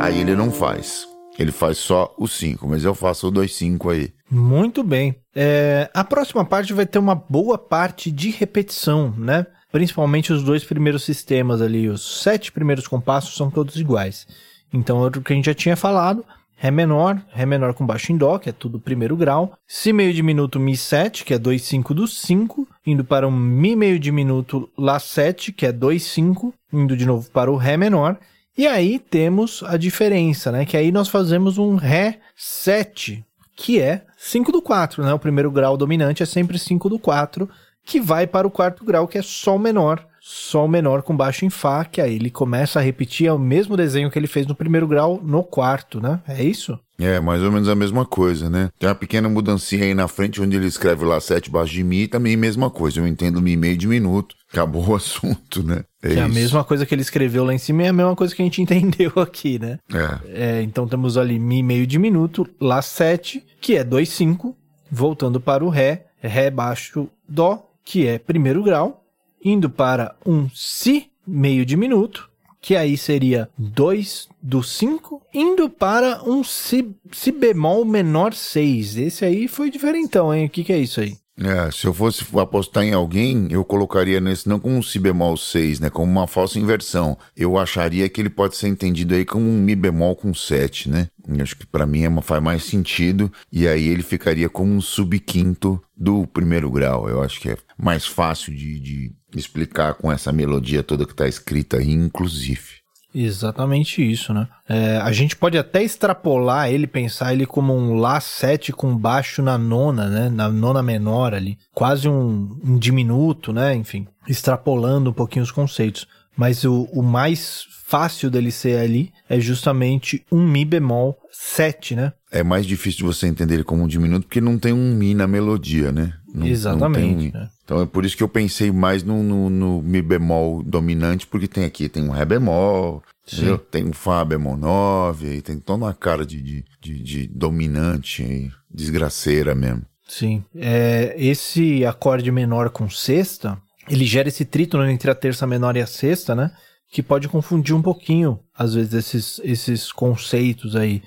Aí ele não faz. Ele faz só o 5, mas eu faço o 2-5 aí. Muito bem. É, a próxima parte vai ter uma boa parte de repetição, né? Principalmente os dois primeiros sistemas ali, os sete primeiros compassos são todos iguais. Então, é o que a gente já tinha falado, Ré menor, Ré menor com baixo em Dó, que é tudo primeiro grau, Si meio diminuto Mi 7, que é 2,5 do 5, indo para um Mi meio diminuto Lá 7, que é 2,5, indo de novo para o Ré menor, e aí temos a diferença, né? Que aí nós fazemos um Ré 7, que é 5 do 4, né? O primeiro grau dominante é sempre 5 do 4, que vai para o quarto grau, que é Sol menor. Sol menor com baixo em Fá, que aí ele começa a repetir o mesmo desenho que ele fez no primeiro grau no quarto, né? É isso? É, mais ou menos a mesma coisa, né? Tem uma pequena mudancinha aí na frente onde ele escreve lá 7 baixo de Mi, também a mesma coisa. Eu entendo Mi meio diminuto. Acabou o (laughs) assunto, né? É é a mesma coisa que ele escreveu lá em cima é a mesma coisa que a gente (laughs) entendeu aqui, né? É. É, então temos ali Mi meio diminuto, Lá 7, que é 2,5, voltando para o Ré, Ré baixo Dó, que é primeiro grau, indo para um Si meio diminuto, que aí seria 2 do 5, indo para um si, si bemol menor 6. Esse aí foi diferentão, hein? O que, que é isso aí? É, se eu fosse apostar em alguém, eu colocaria nesse não como um si bemol 6, né? Como uma falsa inversão. Eu acharia que ele pode ser entendido aí como um mi bemol com 7, né? Eu acho que pra mim é uma, faz mais sentido. E aí ele ficaria como um subquinto do primeiro grau. Eu acho que é mais fácil de, de explicar com essa melodia toda que tá escrita aí, inclusive. Exatamente isso, né? É, a gente pode até extrapolar ele, pensar ele como um Lá 7 com baixo na nona, né? Na nona menor ali. Quase um, um diminuto, né? Enfim, extrapolando um pouquinho os conceitos. Mas o, o mais fácil dele ser ali é justamente um Mi bemol 7, né? É mais difícil de você entender ele como um diminuto porque não tem um Mi na melodia, né? Não, Exatamente. Não um né? Então é por isso que eu pensei mais no, no, no Mi bemol dominante, porque tem aqui, tem um Ré bemol, entendeu? Tem um Fá bemol 9, aí tem toda uma cara de, de, de, de dominante aí, desgraceira mesmo. Sim. É, esse acorde menor com sexta, ele gera esse trítono entre a terça menor e a sexta, né? Que pode confundir um pouquinho, às vezes, esses, esses conceitos aí.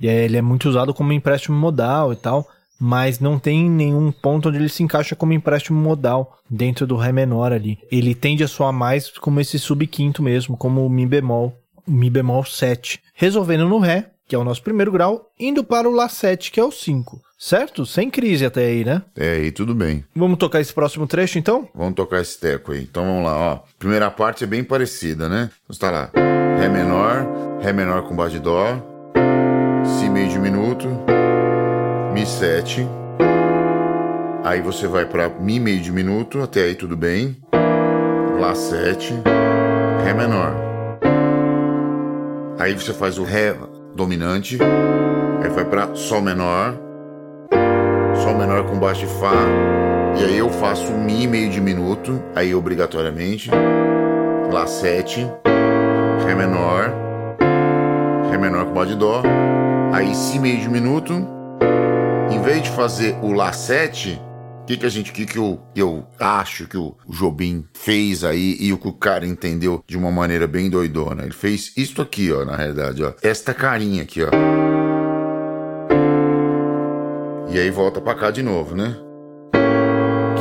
Ele é muito usado como empréstimo modal e tal, mas não tem nenhum ponto onde ele se encaixa como empréstimo modal dentro do Ré menor ali. Ele tende a soar mais como esse subquinto mesmo, como o Mi bemol, Mi bemol 7. Resolvendo no Ré, que é o nosso primeiro grau, indo para o Lá 7, que é o 5. Certo? Sem crise até aí, né? É, e tudo bem. Vamos tocar esse próximo trecho então? Vamos tocar esse teco aí. Então vamos lá, ó. Primeira parte é bem parecida, né? Então tá lá. Ré menor, Ré menor com Bá de Dó, Si meio diminuto, Mi 7. Aí você vai pra Mi meio diminuto, até aí tudo bem. Lá 7, Ré menor. Aí você faz o Ré dominante, aí vai pra Sol menor, Sol menor com baixo de Fá, e aí eu faço Mi meio diminuto, aí obrigatoriamente, Lá 7, Ré menor, Ré menor com baixo de Dó, aí Si meio diminuto, em vez de fazer o Lá 7, o que, que a gente, que, que eu, eu acho que o Jobim fez aí e o que o cara entendeu de uma maneira bem doidona? Ele fez isso aqui, ó, na realidade, ó. Esta carinha aqui, ó. E aí volta pra cá de novo, né?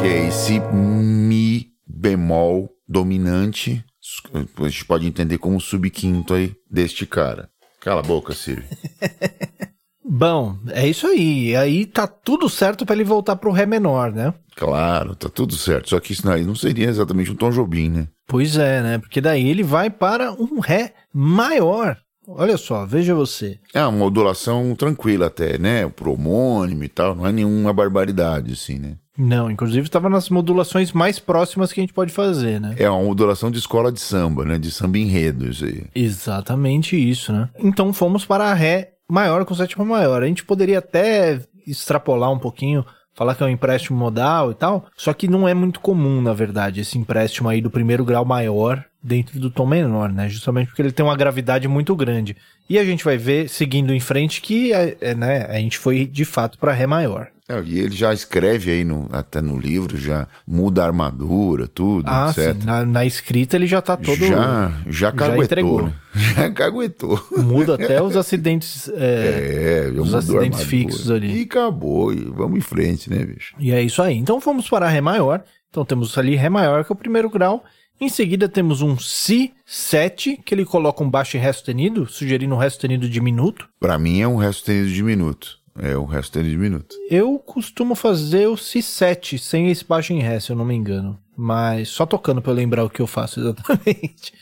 Que é esse Mi bemol dominante. A gente pode entender como subquinto aí deste cara. Cala a boca, Siri. (laughs) Bom, é isso aí. Aí tá tudo certo para ele voltar pro Ré menor, né? Claro, tá tudo certo. Só que isso aí não seria exatamente um Tom Jobim, né? Pois é, né? Porque daí ele vai para um Ré maior. Olha só, veja você. É uma modulação tranquila até, né? Pro homônimo e tal. Não é nenhuma barbaridade, assim, né? Não, inclusive estava nas modulações mais próximas que a gente pode fazer, né? É uma modulação de escola de samba, né? De samba enredo, isso aí. Exatamente isso, né? Então fomos para a Ré maior com sétima maior. A gente poderia até extrapolar um pouquinho, falar que é um empréstimo modal e tal, só que não é muito comum, na verdade, esse empréstimo aí do primeiro grau maior dentro do tom menor, né? Justamente porque ele tem uma gravidade muito grande. E a gente vai ver, seguindo em frente, que é, é, né, a gente foi de fato para Ré maior. É, e ele já escreve aí, no, até no livro, já muda a armadura, tudo, Ah, etc. sim, na, na escrita ele já tá todo. já, já caguetou, entregou. né? (laughs) Já caguetou. Muda até os acidentes. é, (laughs) É, já Os acidentes fixos ali. E acabou, e vamos em frente, né, bicho? E é isso aí. Então vamos para Ré maior. Então temos ali Ré maior, que é o primeiro grau. Em seguida temos um Si 7, que ele coloca um baixo em Ré sustenido, sugerindo um Ré sustenido diminuto. Pra mim é um resto tênis de minuto. É um resto tênis de minuto. Eu costumo fazer o Si 7, sem esse baixo em Ré, se eu não me engano. Mas só tocando pra eu lembrar o que eu faço (laughs) exatamente.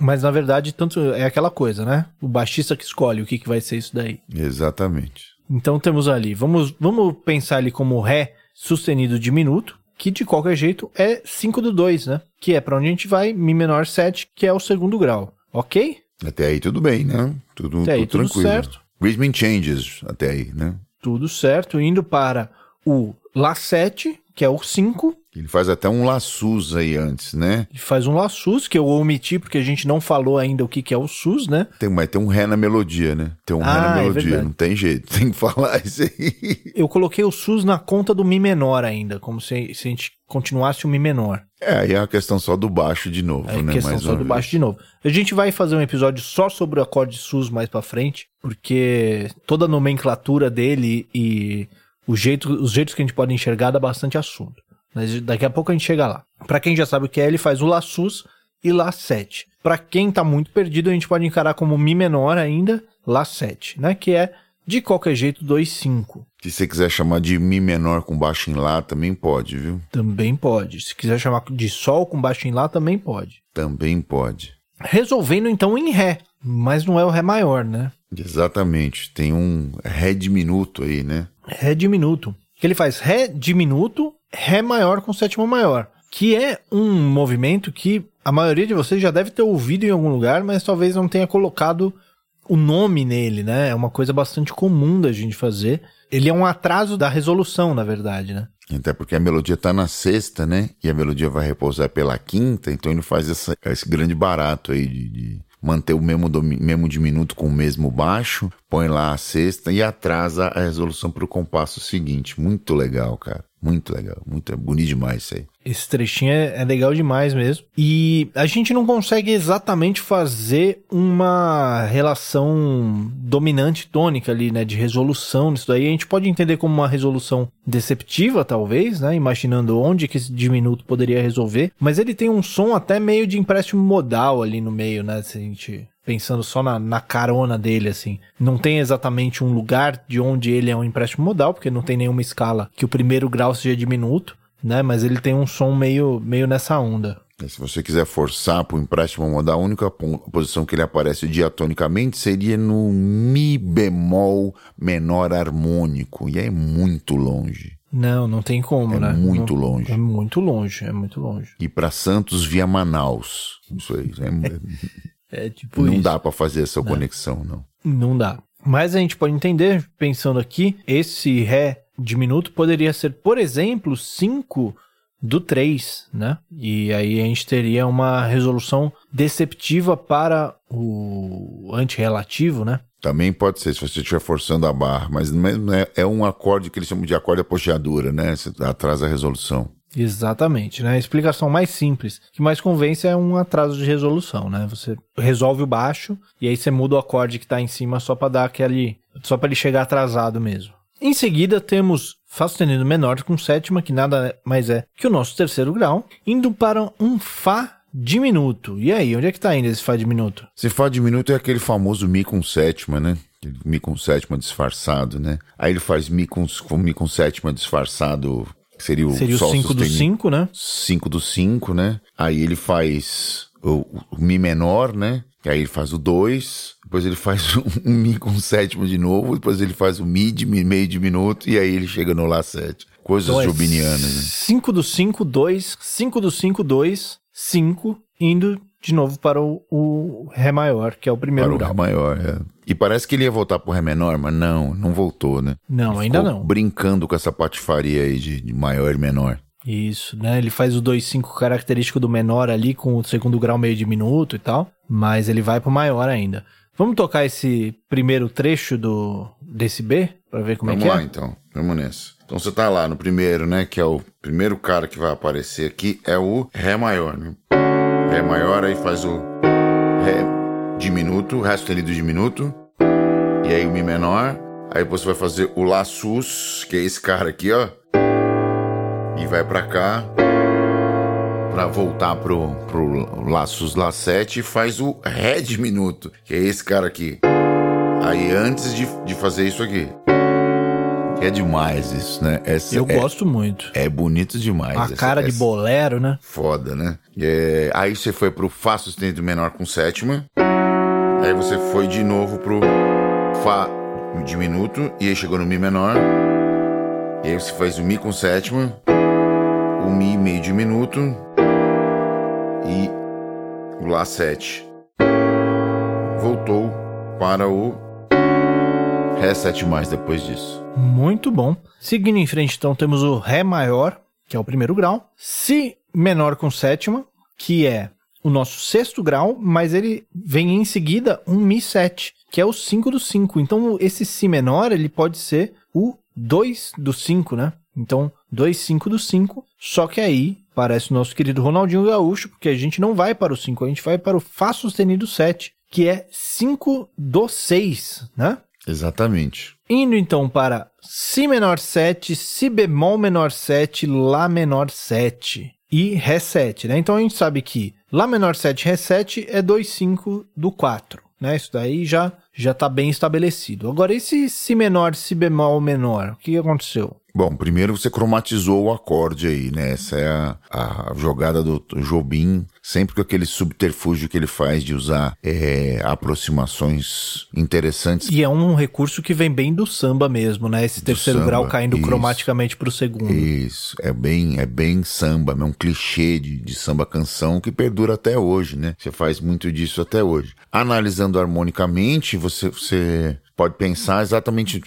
Mas na verdade, tanto é aquela coisa, né? O baixista que escolhe o que, que vai ser isso daí. Exatamente. Então temos ali, vamos, vamos pensar ali como Ré sustenido diminuto, que de qualquer jeito é 5 do 2, né? Que é pra onde a gente vai, Mi menor 7, que é o segundo grau. Ok? Até aí tudo bem, né? Tudo, Até aí tudo tudo tranquilo. certo. Rhythm changes até aí, né? Tudo certo, indo para o Lá 7, que é o 5, Ele faz até um laçus aí antes, né? e faz um Lá sus, que eu omiti porque a gente não falou ainda o que, que é o sus, né? Tem, mas tem um ré na melodia, né? Tem um ré Ah, na é melodia, verdade. não tem jeito, (laughs) tem que falar isso aí. Eu coloquei o sus na conta do Mi menor ainda, como se, se a gente continuasse o Mi menor. É, aí é a questão só do baixo de novo, É né? questão Mais só do vez. baixo de novo. A gente vai fazer um episódio só sobre o acorde sus mais pra frente, porque toda a nomenclatura dele e o jeito, os jeitos que a gente pode enxergar dá bastante assunto. Mas daqui a pouco a gente chega lá. Pra quem já sabe o que é, ele faz o Lá sus e Lá 7. Pra quem tá muito perdido, a gente pode encarar como Mi menor ainda, Lá 7, né? Que é, de qualquer jeito, 2-5. Se você quiser chamar de Mi menor com baixo em Lá, também pode, viu? Também pode. Se quiser chamar de Sol com baixo em Lá, também pode. Também pode. resolvendo então em Ré, mas não é o Ré maior, né? Exatamente. Tem um Ré diminuto aí, né? Ré diminuto. Que ele faz Ré diminuto, Ré maior com sétima maior. Que é um movimento que a maioria de vocês já deve ter ouvido em algum lugar, mas talvez não tenha colocado o nome nele, né? É uma coisa bastante comum da gente fazer. Ele é um atraso da resolução, na verdade, né? Até porque a melodia tá na sexta, né? E a melodia vai repousar pela quinta, então ele faz essa- esse grande barato aí de, de manter o mesmo, mesmo diminuto com o mesmo baixo, põe lá a sexta e atrasa a resolução pro compasso seguinte. Muito legal, cara. Muito legal. Muito é bonito demais isso aí. Esse trechinho é, é legal demais mesmo. E a gente não consegue exatamente fazer uma relação dominante tônica ali, né? De resolução nisso daí. A gente pode entender como uma resolução deceptiva, talvez, né? Imaginando onde que esse diminuto poderia resolver. Mas ele tem um som até meio de empréstimo modal ali no meio, né? Se a gente pensando só na, na carona dele, assim. Não tem exatamente um lugar de onde ele é um empréstimo modal, porque não tem nenhuma escala que o primeiro grau seja diminuto, né? Mas ele tem um som meio, meio nessa onda. E se você quiser forçar para o empréstimo modal, a única posição que ele aparece diatonicamente seria no Mi bemol menor harmônico. E é muito longe. Não, não tem como, É né? muito Não- longe. É muito longe, é muito longe. E para Santos via Manaus. Isso aí. é- (laughs) É tipo não isso. dá para fazer essa conexão, não. Não dá. Mas a gente pode entender, pensando aqui, esse Ré diminuto poderia ser, por exemplo, 5 do 3, né? E aí a gente teria uma resolução deceptiva para o antirrelativo, né? Também pode ser, se você estiver forçando a barra, mas é- é, é um acorde que eles chamam de acorde apogeadura, né? Você atrasa a resolução. Exatamente, né? A explicação mais simples, que mais convence é um atraso de resolução, né? Você resolve o baixo e aí você muda o acorde que tá em cima só para dar aquele, só para ele chegar atrasado mesmo. Em seguida temos Fá sustenido menor com sétima, que nada mais é que o nosso terceiro grau, indo para um Fá diminuto. E aí, onde é que tá indo esse Fá diminuto? Se Fá diminuto é aquele famoso Mi com sétima, né? Mi com sétima disfarçado, né? Aí ele faz Mi com, Mi com sétima disfarçado, que seria o Seria o Sol 5 do sustenido. 5, né? 5 do 5, né? Aí ele faz o, o Mi menor, né? Que aí ele faz o 2, depois ele faz um, (laughs) um Mi com sétima de novo, depois ele faz o Mi de mi- meio diminuto e aí ele chega no Lá 7. Coisas Então é jobinianas, né? 5 do 5, 2, 5 do 5, 2, 5, indo de novo para o, o Ré maior, que é o primeiro Para o grau. Ré maior, é. E parece que ele ia voltar pro Ré menor, mas não, não voltou, né? Não, Ele ainda não. brincando com essa patifaria aí de, de maior e menor. Isso, né? Ele faz o 2,5 característico do menor ali com o segundo grau meio diminuto e tal, mas ele vai pro maior ainda. Vamos tocar esse primeiro trecho do desse B pra ver como Vamos é que lá, é? então. Vamos nessa. Então você tá lá no primeiro, né? Que é o primeiro cara que vai aparecer aqui, é o Ré maior, né? Ré maior, aí faz o Ré diminuto, Ré sustenido diminuto. E aí o Mi menor. Aí você vai fazer o Lá sus, que é esse cara aqui, ó. E vai pra cá. Pra voltar pro, pro Lá 7 e faz o Ré diminuto, que é esse cara aqui. Aí antes de, de fazer isso aqui. Que é demais isso, né? Essa Eu é, gosto muito. é bonito demais. A essa- cara de essa- bolero, né? Foda, né? É, aí você foi pro Fá sustenido menor com sétima. Aí você foi de novo pro Fá diminuto. E aí chegou no Mi menor. E aí você faz o Mi com sétima. O Mi meio diminuto. E o Lá 7. Voltou para o Ré 7 mais depois disso. Muito bom. Seguindo em frente, então, temos o Ré maior, que é o primeiro grau. Si menor com sétima, que é o nosso sexto grau, mas ele vem em seguida um Mi 7, que é o 5 do 5. Então, esse Si menor, ele pode ser o 2 do 5, né? Então, 2, 5 do 5. Só que aí, parece o nosso querido Ronaldinho Gaúcho, porque a gente não vai para o 5, a gente vai para o Fá sustenido 7, que é 5 do 6, né? Exatamente. Indo então para Si menor 7, Si bemol menor 7, Lá menor 7 e Ré 7, né? Então a gente sabe que Lá menor 7, Ré 7 é 2, 5 do 4, né? Isso daí já já tá bem estabelecido. Agora esse Si menor, Si bemol menor, o que aconteceu? Bom, primeiro você cromatizou o acorde aí, né? Essa é a, a jogada do Jobim, sempre com aquele subterfúgio que ele faz de usar é, aproximações interessantes. E é um recurso que vem bem do samba mesmo, né? Esse terceiro samba, grau caindo isso. cromaticamente pro segundo. Isso, é bem, é bem samba, é um clichê de, de samba canção que perdura até hoje, né? Você faz muito disso até hoje. Analisando harmonicamente, você, você pode pensar exatamente.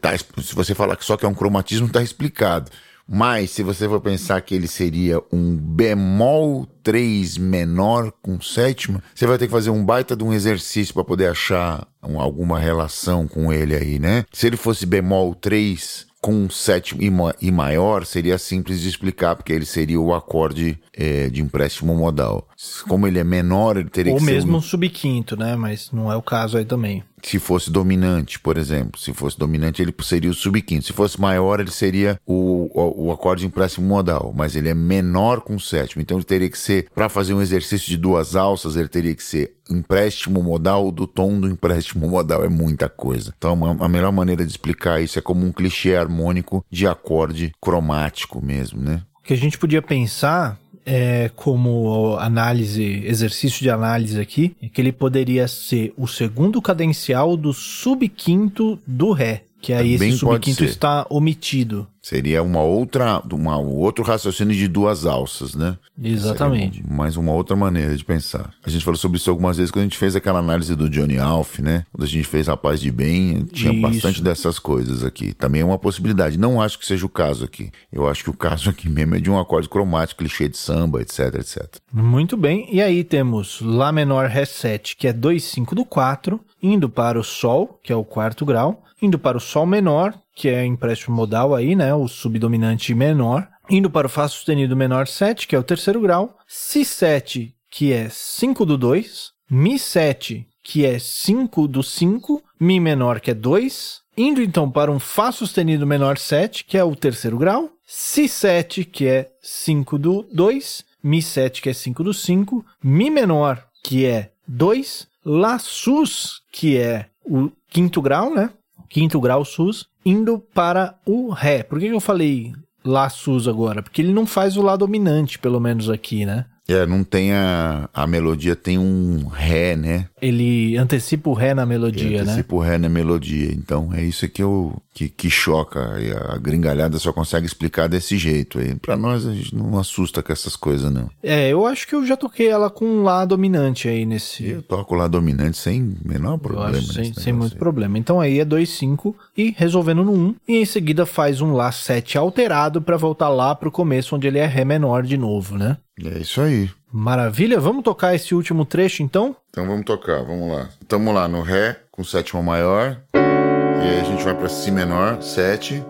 Tá, se você falar que só que é um cromatismo, tá explicado. Mas se você for pensar que ele seria um bemol 3 menor com sétima, você vai ter que fazer um baita de um exercício para poder achar um- alguma relação com ele aí, né? Se ele fosse bemol 3 com sétimo e, ma- e maior, seria simples de explicar, porque ele seria o acorde eh, de empréstimo modal. Como ele é menor, ele teria Ou que ser mesmo um- um subquinto, né? Mas não é o caso aí também. se fosse dominante, por exemplo. Se fosse dominante, ele seria o subquinto. Se fosse maior, ele seria o, o, o acorde de empréstimo modal. Mas ele é menor com o sétimo. Então ele teria que ser, para fazer um exercício de duas alças, ele teria que ser empréstimo modal do tom do empréstimo (laughs) modal. É muita coisa. Então a, a melhor maneira de explicar isso é como um clichê harmônico de acorde cromático mesmo, né? O que a gente podia pensar é como análise, exercício de análise aqui, que ele poderia ser o segundo cadencial do subquinto do Ré. Que aí Também esse subquinto está omitido. Seria uma outra, uma, um outro raciocínio de duas alças, né? Exatamente. Seria mais uma outra maneira de pensar. A gente falou sobre isso algumas vezes quando a gente fez aquela análise do Johnny Alf, né? Quando a gente fez Rapaz de Bem, tinha Isso. bastante dessas coisas aqui. Também é uma possibilidade. Não acho que seja o caso aqui. Eu acho que o caso aqui mesmo é de um acorde cromático, clichê de samba, etc, etc. Muito bem. E aí temos Lá menor Ré 7, que é 2, 5 do 4, indo para o Sol, que é o quarto grau, indo para o Sol menor, que é empréstimo modal aí, né? O subdominante menor, indo para o Fá sustenido menor 7, que é o terceiro grau, Si 7, que é 5 do 2, Mi 7, que é 5 do 5, Mi menor, que é 2, indo então para um Fá sustenido menor 7, que é o terceiro grau, Si 7, que é 5 do 2, Mi 7, que é 5 do 5, Mi menor, que é 2, Lá sus, que é o quinto grau, né? Quinto grau sus, indo para o Ré. Por que que eu falei Lá sus agora? Porque ele não faz o Lá dominante, pelo menos aqui, né? É, não tem a. A melodia tem um Ré, né? Ele antecipa o Ré na melodia, né? Antecipa o Ré na melodia. Então é isso que, eu, que, que choca. E a gringalhada só consegue explicar desse jeito aí. Pra nós, a gente não assusta com essas coisas, não. É, eu acho que eu já toquei ela com um Lá dominante aí nesse. Eu toco lá dominante sem menor Eu problema. sem, sem muito aí. problema. Então aí é 2, 5 e resolvendo no 1. Um, e em seguida faz um Lá 7 alterado para voltar lá pro começo, onde ele é Ré menor de novo, né? É isso aí. Maravilha, vamos tocar esse último trecho então? Então vamos tocar, vamos lá. Tamo lá no Ré com sétima maior. E aí a gente vai pra Si menor, 7.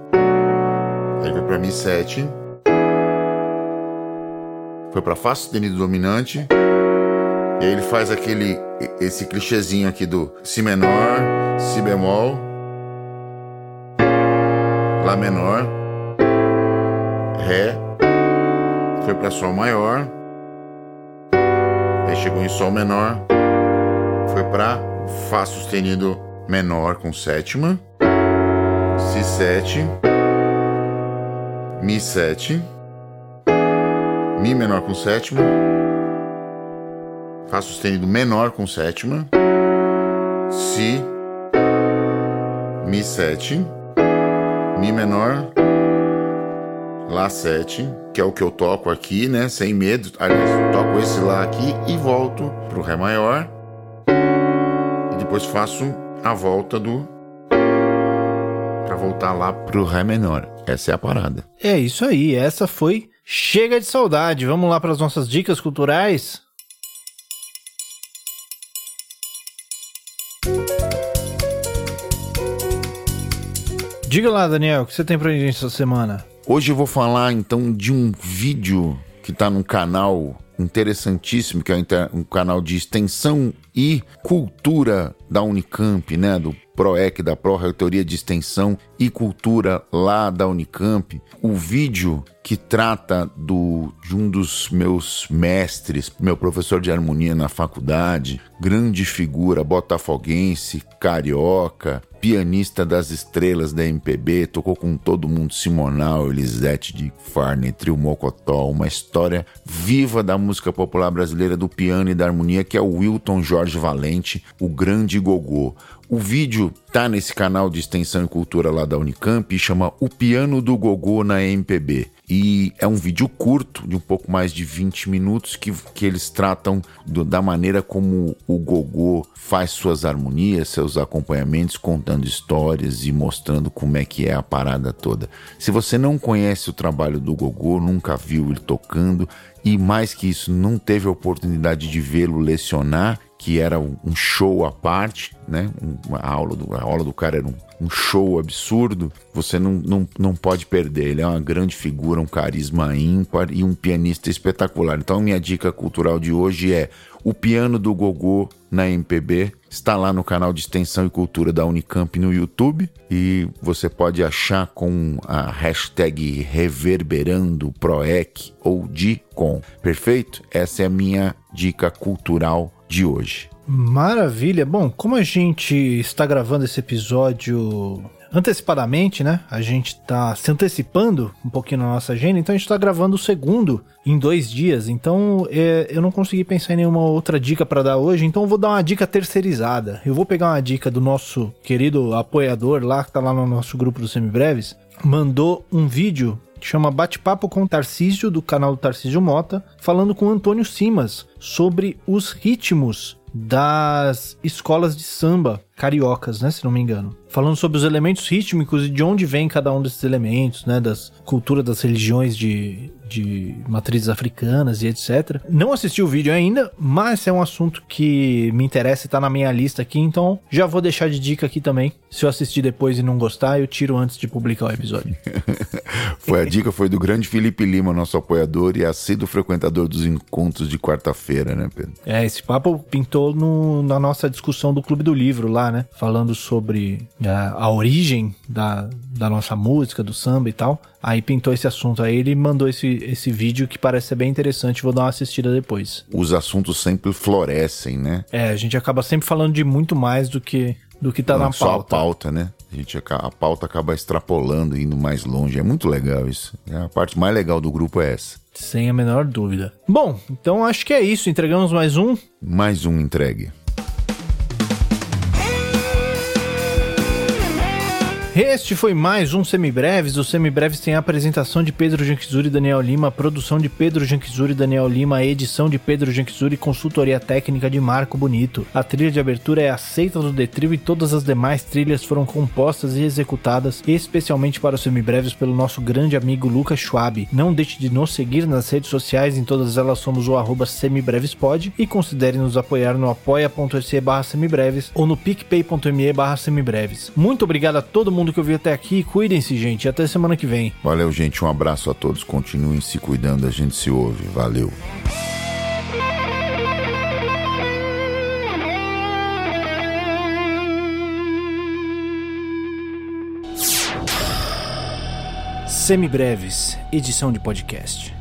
Aí vai pra Mi 7. Foi pra Fá sustenido dominante. E aí ele faz aquele. Esse clichêzinho aqui do Si menor, Si bemol. Lá menor. Ré. Foi pra Sol maior. Aí chegou em Sol menor. Foi pra Fá sustenido menor com sétima. Si 7. Mi 7. Mi menor com sétima. Fá sustenido menor com sétima. Si. Mi 7. Mi menor. Lá 7, que é o que eu toco aqui, né? Sem medo. Aliás, toco esse Lá aqui e volto pro Ré maior. E depois faço a volta do. Pra voltar lá pro Ré menor. Essa é a parada. É isso aí, essa foi Chega de Saudade. Vamos lá para as nossas dicas culturais? Diga lá, Daniel, o que você tem pra gente essa semana? Hoje eu vou falar então de um vídeo que tá num canal interessantíssimo, que é um um canal de extensão e cultura da Unicamp, né? Do PROEC, da Pró-Reitoria de Extensão e Cultura lá da Unicamp. O vídeo que trata do, de um dos meus mestres, meu professor de harmonia na faculdade, grande figura botafoguense, carioca, pianista das estrelas da MPB, tocou com todo mundo, Simonal, Elisete de Farney, Trio Mocotó, uma história viva da música popular brasileira do piano e da harmonia, que é o Wilton Jorge Valente, o grande gogô. O vídeo tá nesse canal de extensão e cultura lá da Unicamp e chama O Piano do Gogô na MPB. E é um vídeo curto, de um pouco mais de 20 minutos, que, que eles tratam do, da maneira como o gogô faz suas harmonias, seus acompanhamentos, contando histórias e mostrando como é que é a parada toda. Se você não conhece o trabalho do gogô, nunca viu ele tocando e mais que isso, não teve a oportunidade de vê-lo lecionar, que era um show à parte, né? Uma aula do, a aula do cara era um, um show absurdo. Você não, não, não pode perder. Ele é uma grande figura, um carisma ímpar e um pianista espetacular. Então, minha dica cultural de hoje é o piano do Gogô na MPB. Está lá no canal de extensão e cultura da Unicamp no YouTube e você pode achar com a hashtag reverberando proec ou com. Perfeito? Essa é a minha dica cultural de hoje. Maravilha. Bom, como a gente está gravando esse episódio antecipadamente, né? A gente está se antecipando um pouquinho na nossa agenda, então a gente está gravando o segundo em dois dias. Então é, eu não consegui pensar em nenhuma outra dica para dar hoje, então eu vou dar uma dica terceirizada. Eu vou pegar uma dica do nosso querido apoiador lá, que está lá no nosso grupo do Semibreves, mandou um vídeo que chama Bate-Papo com Tarcísio, do canal do Tarcísio Mota, falando com Antônio Simas sobre os ritmos das escolas de samba cariocas, né, se não me engano. Falando sobre os elementos rítmicos e de onde vem cada um desses elementos, né, das culturas das religiões de, de matrizes africanas e etc. Não assisti o vídeo ainda, mas é um assunto que me interessa e tá na minha lista aqui, então já vou deixar de dica aqui também. Se eu assistir depois e não gostar, eu tiro antes de publicar o episódio. (laughs) foi a dica foi do grande Felipe Lima, nosso apoiador e assíduo frequentador dos encontros de quarta-feira, né, Pedro? É, esse papo pintou no, na nossa discussão do Clube do Livro lá, né? Falando sobre a, é, a origem da, da nossa música, do samba e tal. Aí pintou esse assunto aí, ele mandou esse, esse vídeo que parece ser bem interessante, vou dar uma assistida depois. Os assuntos sempre florescem, né? É, a gente acaba sempre falando de muito mais do que do que tá Não, na pauta. Só a pauta, né? A, gente, a pauta acaba extrapolando, indo mais longe. É muito legal isso. É, a parte mais legal do grupo é essa. Sem a menor dúvida. Bom, então acho que é isso. Entregamos mais um? Mais um entregue. Este foi mais um Semibreves. O Semibreves tem a apresentação de Pedro Janquizuri e Daniel Lima, produção de Pedro Janquizuri e Daniel Lima, edição de Pedro Janquizuri e consultoria técnica de Marco Bonito. A trilha de abertura é aceita do Detrivo e todas as demais trilhas foram compostas e executadas especialmente para os Semibreves pelo nosso grande amigo Lucas Schwab. Não deixe de nos seguir nas redes sociais, em todas elas somos o semibrevespod e considere nos apoiar no apoia.se semibreves ou no picpay.me semibreves. Muito obrigado a todo mundo mundo que ouviu até aqui. Cuidem-se, gente. Até semana que vem. Valeu, gente. Um abraço a todos. Continuem se cuidando. A gente se ouve. Valeu. Semibreves, edição de podcast.